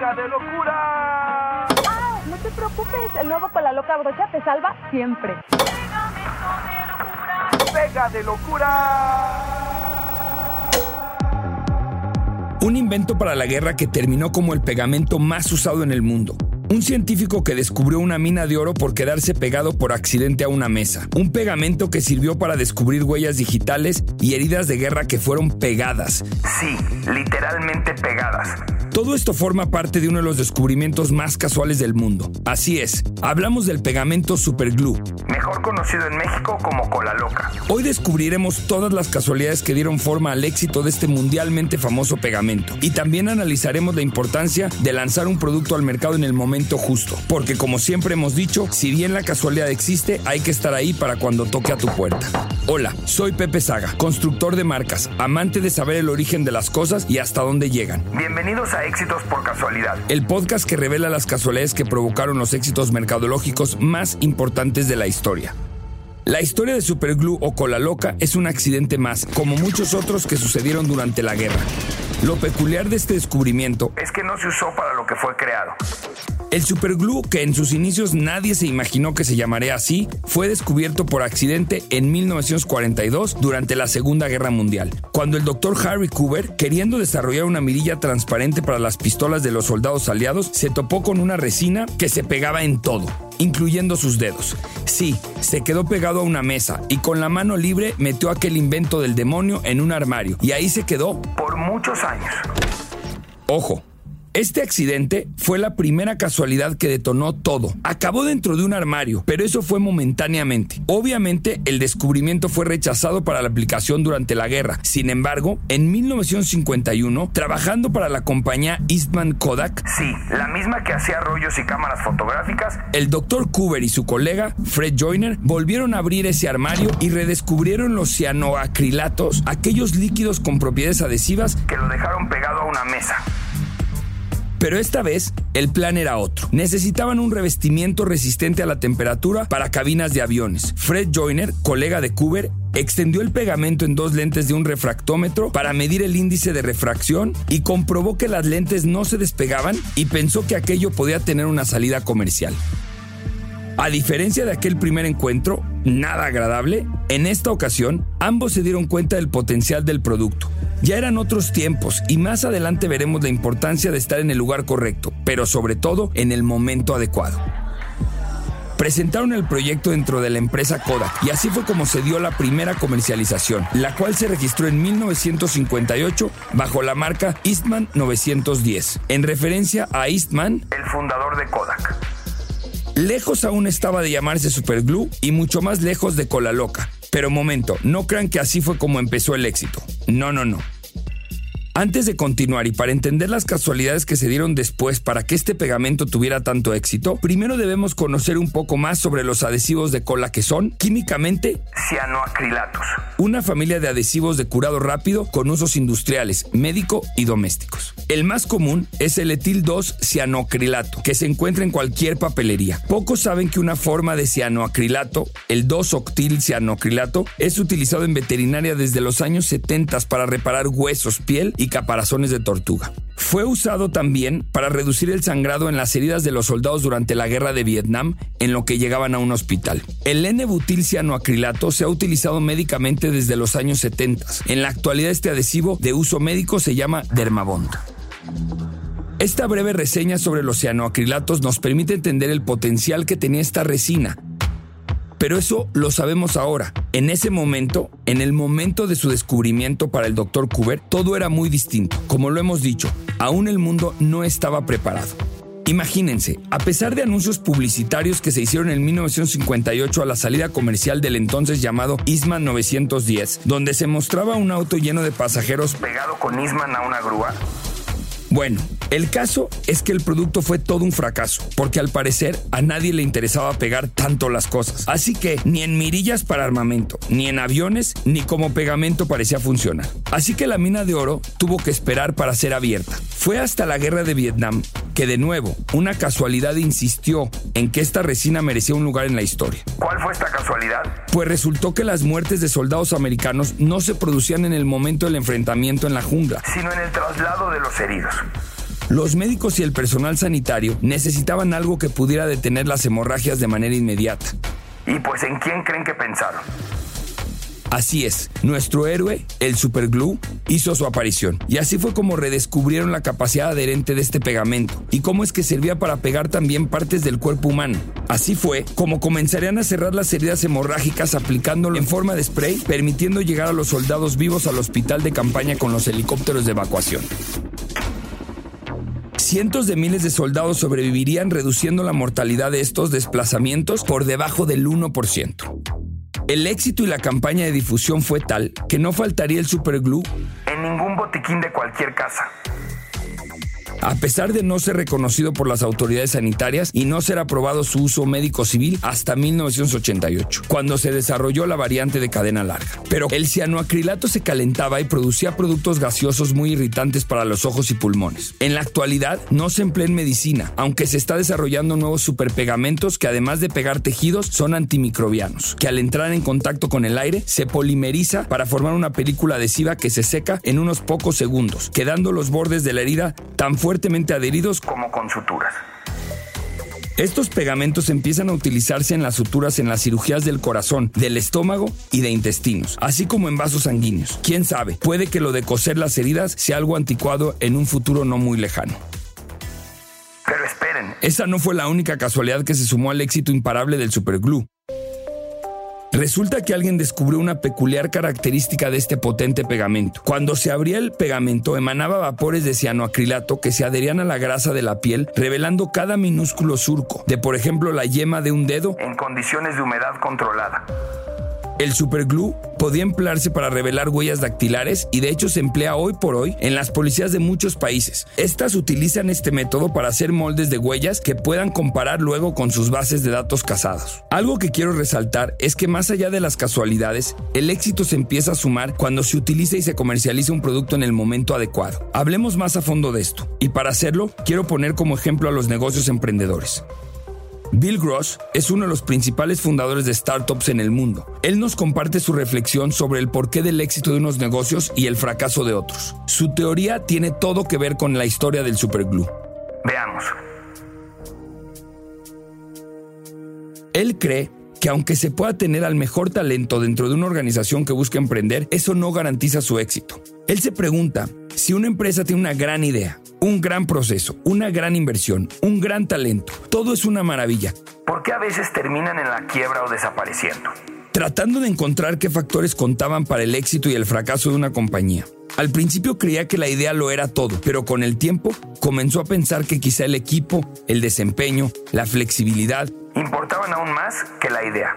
Pega de locura. Ah, no te preocupes, el nuevo con la loca brocha te salva siempre. Pega de locura. Un invento para la guerra que terminó como el pegamento más usado en el mundo. Un científico que descubrió una mina de oro por quedarse pegado por accidente a una mesa. Un pegamento que sirvió para descubrir huellas digitales y heridas de guerra que fueron pegadas. Sí, literalmente pegadas. Todo esto forma parte de uno de los descubrimientos más casuales del mundo. Así es, hablamos del pegamento superglue. Mejor conocido en México como cola loca. Hoy descubriremos todas las casualidades que dieron forma al éxito de este mundialmente famoso pegamento. Y también analizaremos la importancia de lanzar un producto al mercado en el momento justo. Porque como siempre hemos dicho, si bien la casualidad existe, hay que estar ahí para cuando toque a tu puerta. Hola, soy Pepe Saga, constructor de marcas, amante de saber el origen de las cosas y hasta dónde llegan. Bienvenidos a Éxitos por Casualidad. El podcast que revela las casualidades que provocaron los éxitos mercadológicos más importantes de la historia. La historia de Superglue o Cola Loca es un accidente más, como muchos otros que sucedieron durante la guerra. Lo peculiar de este descubrimiento es que no se usó para lo que fue creado. El superglue, que en sus inicios nadie se imaginó que se llamaría así, fue descubierto por accidente en 1942 durante la Segunda Guerra Mundial, cuando el doctor Harry Cooper, queriendo desarrollar una mirilla transparente para las pistolas de los soldados aliados, se topó con una resina que se pegaba en todo, incluyendo sus dedos. Sí, se quedó pegado a una mesa y con la mano libre metió aquel invento del demonio en un armario y ahí se quedó por muchos años. Ojo, este accidente fue la primera casualidad que detonó todo. Acabó dentro de un armario, pero eso fue momentáneamente. Obviamente, el descubrimiento fue rechazado para la aplicación durante la guerra. Sin embargo, en 1951, trabajando para la compañía Eastman Kodak, sí, la misma que hacía rollos y cámaras fotográficas, el doctor Cooper y su colega, Fred Joyner, volvieron a abrir ese armario y redescubrieron los cianoacrilatos, aquellos líquidos con propiedades adhesivas que lo dejaron pegado a una mesa. Pero esta vez el plan era otro. Necesitaban un revestimiento resistente a la temperatura para cabinas de aviones. Fred Joyner, colega de Cooper, extendió el pegamento en dos lentes de un refractómetro para medir el índice de refracción y comprobó que las lentes no se despegaban y pensó que aquello podía tener una salida comercial. A diferencia de aquel primer encuentro, nada agradable, en esta ocasión ambos se dieron cuenta del potencial del producto. Ya eran otros tiempos y más adelante veremos la importancia de estar en el lugar correcto, pero sobre todo en el momento adecuado. Presentaron el proyecto dentro de la empresa Kodak y así fue como se dio la primera comercialización, la cual se registró en 1958 bajo la marca Eastman 910, en referencia a Eastman, el fundador de Kodak. Lejos aún estaba de llamarse Superglue y mucho más lejos de Cola Loca. Pero momento, no crean que así fue como empezó el éxito. No, no, no. Antes de continuar y para entender las casualidades que se dieron después para que este pegamento tuviera tanto éxito, primero debemos conocer un poco más sobre los adhesivos de cola que son, químicamente, cianoacrilatos. Una familia de adhesivos de curado rápido con usos industriales, médico y domésticos. El más común es el etil 2 cianoacrilato, que se encuentra en cualquier papelería. Pocos saben que una forma de cianoacrilato, el 2-octil cianoacrilato, es utilizado en veterinaria desde los años 70 para reparar huesos, piel y caparazones de tortuga. Fue usado también para reducir el sangrado en las heridas de los soldados durante la guerra de Vietnam en lo que llegaban a un hospital. El N-butil cianoacrilato se ha utilizado médicamente desde los años 70. En la actualidad este adhesivo de uso médico se llama Dermabond. Esta breve reseña sobre los cianoacrilatos nos permite entender el potencial que tenía esta resina pero eso lo sabemos ahora. En ese momento, en el momento de su descubrimiento para el Dr. Cooper, todo era muy distinto. Como lo hemos dicho, aún el mundo no estaba preparado. Imagínense, a pesar de anuncios publicitarios que se hicieron en 1958 a la salida comercial del entonces llamado Isman 910, donde se mostraba un auto lleno de pasajeros pegado con Isman a una grúa, bueno, el caso es que el producto fue todo un fracaso, porque al parecer a nadie le interesaba pegar tanto las cosas. Así que ni en mirillas para armamento, ni en aviones, ni como pegamento parecía funcionar. Así que la mina de oro tuvo que esperar para ser abierta. Fue hasta la guerra de Vietnam que de nuevo una casualidad insistió en que esta resina merecía un lugar en la historia. ¿Cuál fue esta casualidad? Pues resultó que las muertes de soldados americanos no se producían en el momento del enfrentamiento en la jungla, sino en el traslado de los heridos. Los médicos y el personal sanitario necesitaban algo que pudiera detener las hemorragias de manera inmediata. ¿Y pues en quién creen que pensaron? Así es, nuestro héroe, el superglue, hizo su aparición. Y así fue como redescubrieron la capacidad adherente de este pegamento y cómo es que servía para pegar también partes del cuerpo humano. Así fue como comenzarían a cerrar las heridas hemorrágicas aplicándolo en forma de spray, permitiendo llegar a los soldados vivos al hospital de campaña con los helicópteros de evacuación. Cientos de miles de soldados sobrevivirían reduciendo la mortalidad de estos desplazamientos por debajo del 1%. El éxito y la campaña de difusión fue tal que no faltaría el superglue En ningún botiquín de cualquier casa. A pesar de no ser reconocido por las autoridades sanitarias y no ser aprobado su uso médico civil hasta 1988, cuando se desarrolló la variante de cadena larga. Pero el cianoacrilato se calentaba y producía productos gaseosos muy irritantes para los ojos y pulmones. En la actualidad no se emplea en medicina, aunque se está desarrollando nuevos superpegamentos que además de pegar tejidos son antimicrobianos, que al entrar en contacto con el aire se polimeriza para formar una película adhesiva que se seca en unos pocos segundos, quedando los bordes de la herida tan fuertemente adheridos Como con suturas. estos pegamentos empiezan a utilizarse en las suturas en las cirugías del corazón, del estómago y de intestinos, así como en vasos sanguíneos. Quién sabe, puede que lo de coser las heridas sea algo anticuado en un futuro no muy lejano. Pero esperen, Esa no fue la única casualidad que se sumó al éxito imparable del superglue. Resulta que alguien descubrió una peculiar característica de este potente pegamento. Cuando se abría el pegamento emanaba vapores de cianoacrilato que se adherían a la grasa de la piel, revelando cada minúsculo surco, de por ejemplo la yema de un dedo en condiciones de humedad controlada. El superglue podía emplearse para revelar huellas dactilares y de hecho se emplea hoy por hoy en las policías de muchos países. Estas utilizan este método para hacer moldes de huellas que puedan comparar luego con sus bases de datos casados. Algo que quiero resaltar es que más allá de las casualidades, el éxito se empieza a sumar cuando se utiliza y se comercializa un producto en el momento adecuado. Hablemos más a fondo de esto y para hacerlo quiero poner como ejemplo a los negocios emprendedores. Bill Gross es uno de los principales fundadores de startups en el mundo. Él nos comparte su reflexión sobre el porqué del éxito de unos negocios y el fracaso de otros. Su teoría tiene todo que ver con la historia del superglue. Veamos. Él cree que aunque se pueda tener al mejor talento dentro de una organización que busca emprender, eso no garantiza su éxito. Él se pregunta si una empresa tiene una gran idea, un gran proceso, una gran inversión, un gran talento, todo es una maravilla. ¿Por qué a veces terminan en la quiebra o desapareciendo? tratando de encontrar qué factores contaban para el éxito y el fracaso de una compañía. Al principio creía que la idea lo era todo, pero con el tiempo comenzó a pensar que quizá el equipo, el desempeño, la flexibilidad. Importaban aún más que la idea.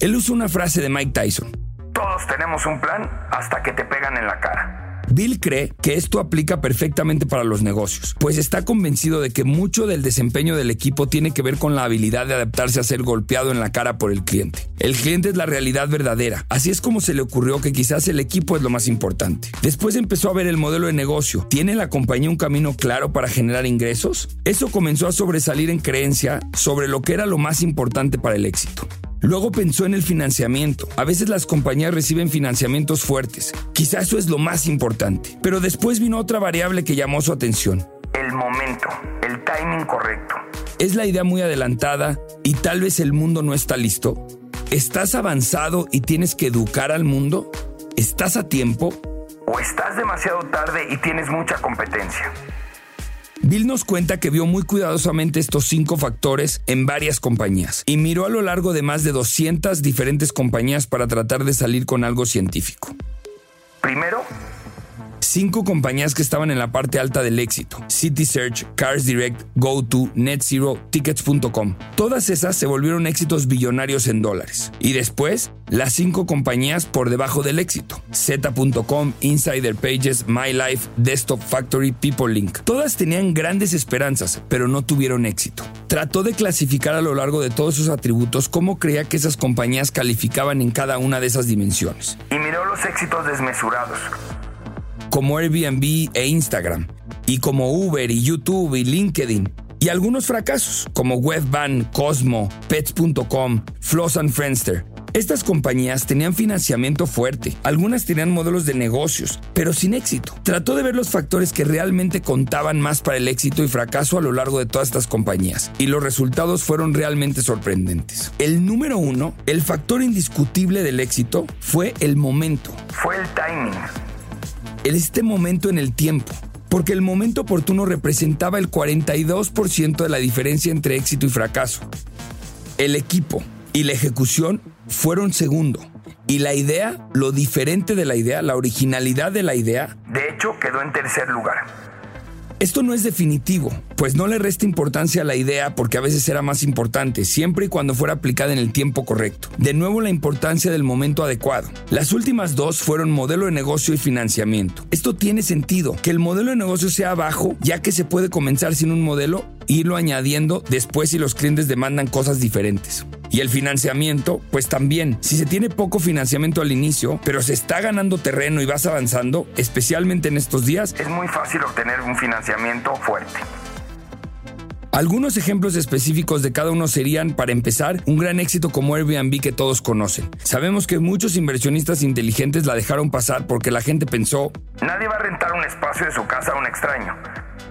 Él usó una frase de Mike Tyson. Todos tenemos un plan hasta que te pegan en la cara. Bill cree que esto aplica perfectamente para los negocios, pues está convencido de que mucho del desempeño del equipo tiene que ver con la habilidad de adaptarse a ser golpeado en la cara por el cliente. El cliente es la realidad verdadera, así es como se le ocurrió que quizás el equipo es lo más importante. Después empezó a ver el modelo de negocio. ¿Tiene la compañía un camino claro para generar ingresos? Eso comenzó a sobresalir en creencia sobre lo que era lo más importante para el éxito. Luego pensó en el financiamiento. A veces las compañías reciben financiamientos fuertes. Quizá eso es lo más importante. Pero después vino otra variable que llamó su atención. El momento, el timing correcto. ¿Es la idea muy adelantada y tal vez el mundo no está listo? ¿Estás avanzado y tienes que educar al mundo? ¿Estás a tiempo? O estás demasiado tarde y tienes mucha competencia. Bill nos cuenta que vio muy cuidadosamente estos cinco factores en varias compañías y miró a lo largo de más de 200 diferentes compañías para tratar de salir con algo científico. Primero, Cinco compañías que estaban en la parte alta del éxito. City Search, Cars Direct, GoTo, NetZero, Tickets.com. Todas esas se volvieron éxitos billonarios en dólares. Y después, las cinco compañías por debajo del éxito. Z.com, Insider Pages, MyLife, Desktop Factory, PeopleLink. Todas tenían grandes esperanzas, pero no tuvieron éxito. Trató de clasificar a lo largo de todos sus atributos cómo creía que esas compañías calificaban en cada una de esas dimensiones. y miró los éxitos desmesurados. Como Airbnb e Instagram, y como Uber y YouTube y LinkedIn, y algunos fracasos como Webvan, Cosmo, Pets.com, Floss and Friendster. Estas compañías tenían financiamiento fuerte, algunas tenían modelos de negocios, pero sin éxito. Trató de ver los factores que realmente contaban más para el éxito y fracaso a lo largo de todas estas compañías, y los resultados fueron realmente sorprendentes. El número uno, el factor indiscutible del éxito, fue el momento. Fue el timing. Este momento en el tiempo porque el momento oportuno representaba el 42% de la diferencia entre éxito y fracaso. El equipo y la ejecución fueron segundo. Y la idea, lo diferente de la idea, la originalidad de la idea, De hecho, quedó en tercer lugar. Esto no es definitivo, pues no le resta importancia a la idea porque a veces era más importante, siempre y cuando fuera aplicada en el tiempo correcto. De nuevo la importancia del momento adecuado. Las últimas dos fueron modelo de negocio y financiamiento. Esto tiene sentido, que el modelo de negocio sea bajo, ya que se puede comenzar sin un modelo e irlo añadiendo después si los clientes demandan cosas diferentes. Y el financiamiento, pues también, si se tiene poco financiamiento al inicio, pero se está ganando terreno y vas avanzando, especialmente en estos días, Es muy fácil obtener un financiamiento fuerte. Algunos ejemplos específicos de cada uno serían, para empezar, un gran éxito como Airbnb que todos conocen. Sabemos que muchos inversionistas inteligentes la dejaron pasar porque la gente pensó, Nadie va a rentar un espacio de su casa a un extraño.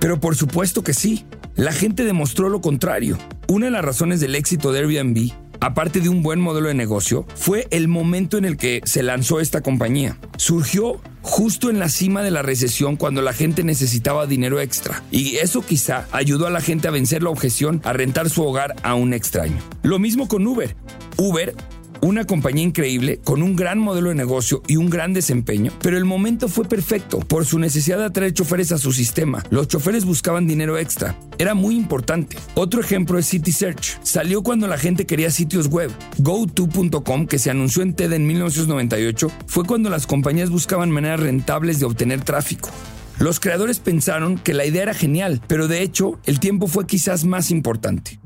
pero por supuesto que sí. La gente demostró lo contrario. Una de las razones del éxito de Airbnb, aparte de un buen modelo de negocio, fue el momento en el que se lanzó esta compañía. Surgió justo en la cima de la recesión cuando la gente necesitaba dinero extra. Y eso quizá ayudó a la gente a vencer la objeción a rentar su hogar a un extraño. Lo mismo con Uber. Uber una compañía increíble con un gran modelo de negocio y un gran desempeño, pero el momento fue perfecto por su necesidad de atraer choferes a su sistema. Los choferes buscaban dinero extra. Era muy importante. Otro ejemplo es City Search. Salió cuando la gente quería sitios web. GoTo.com, que se anunció en TED en 1998, fue cuando las compañías buscaban maneras rentables de obtener tráfico. Los creadores pensaron que la idea era genial, pero de hecho el tiempo fue quizás más importante.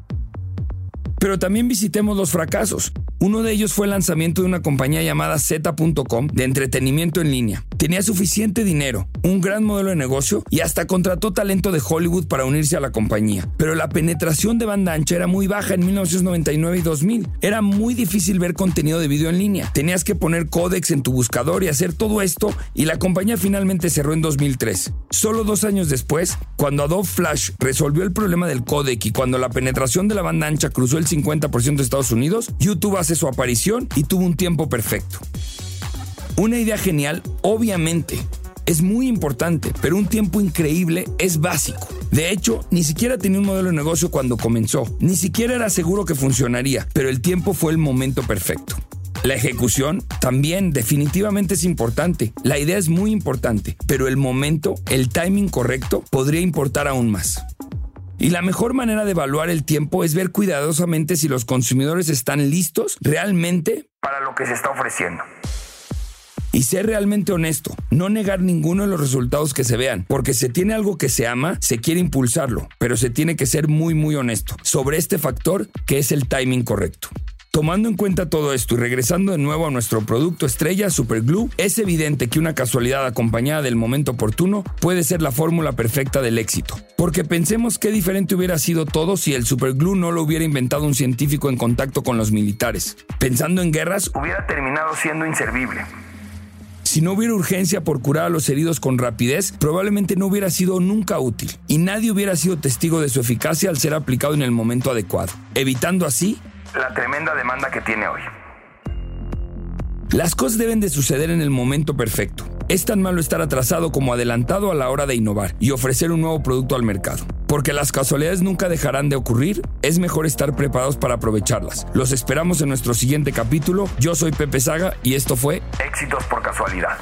Pero también visitemos los fracasos. Uno de ellos fue el lanzamiento de una compañía llamada Z.com de entretenimiento en línea. Tenía suficiente dinero, un gran modelo de negocio y hasta contrató talento de Hollywood para unirse a la compañía. Pero la penetración de banda ancha era muy baja en 1999 y 2000. Era muy difícil ver contenido de video en línea. Tenías que poner códex en tu buscador y hacer todo esto y la compañía finalmente cerró en 2003. Solo dos años después, cuando Adobe Flash resolvió el problema del codec y cuando la penetración de la banda ancha cruzó el 50% de Estados Unidos, YouTube hace su aparición y tuvo un tiempo perfecto. Una idea genial, obviamente, es muy importante, pero un tiempo increíble es básico. De hecho, ni siquiera tenía un modelo de negocio cuando comenzó, ni siquiera era seguro que funcionaría, pero el tiempo fue el momento perfecto. La ejecución también definitivamente es importante. La idea es muy importante, pero el momento, el timing correcto, podría importar aún más. Y la mejor manera de evaluar el tiempo es ver cuidadosamente si los consumidores están listos realmente Para lo que se está ofreciendo. y ser realmente honesto, no negar ninguno de los resultados que se vean, porque si tiene algo que se ama, se quiere impulsarlo, pero se tiene que ser muy muy honesto sobre este factor que es el timing correcto. Tomando en cuenta todo esto y regresando de nuevo a nuestro producto estrella Superglue, es evidente que una casualidad acompañada del momento oportuno puede ser la fórmula perfecta del éxito. Porque pensemos qué diferente hubiera sido todo si el Superglue no lo hubiera inventado un científico en contacto con los militares. Pensando en guerras, Hubiera terminado siendo inservible. si no hubiera urgencia por curar a los heridos con rapidez, probablemente no hubiera sido nunca útil y nadie hubiera sido testigo de su eficacia al ser aplicado en el momento adecuado, evitando así La tremenda demanda que tiene hoy. Las cosas deben de suceder en el momento perfecto. Es tan malo estar atrasado como adelantado a la hora de innovar y ofrecer un nuevo producto al mercado. Porque las casualidades nunca dejarán de ocurrir, es mejor estar preparados para aprovecharlas. Los esperamos en nuestro siguiente capítulo. Yo soy Pepe Saga y esto fue Éxitos por casualidad.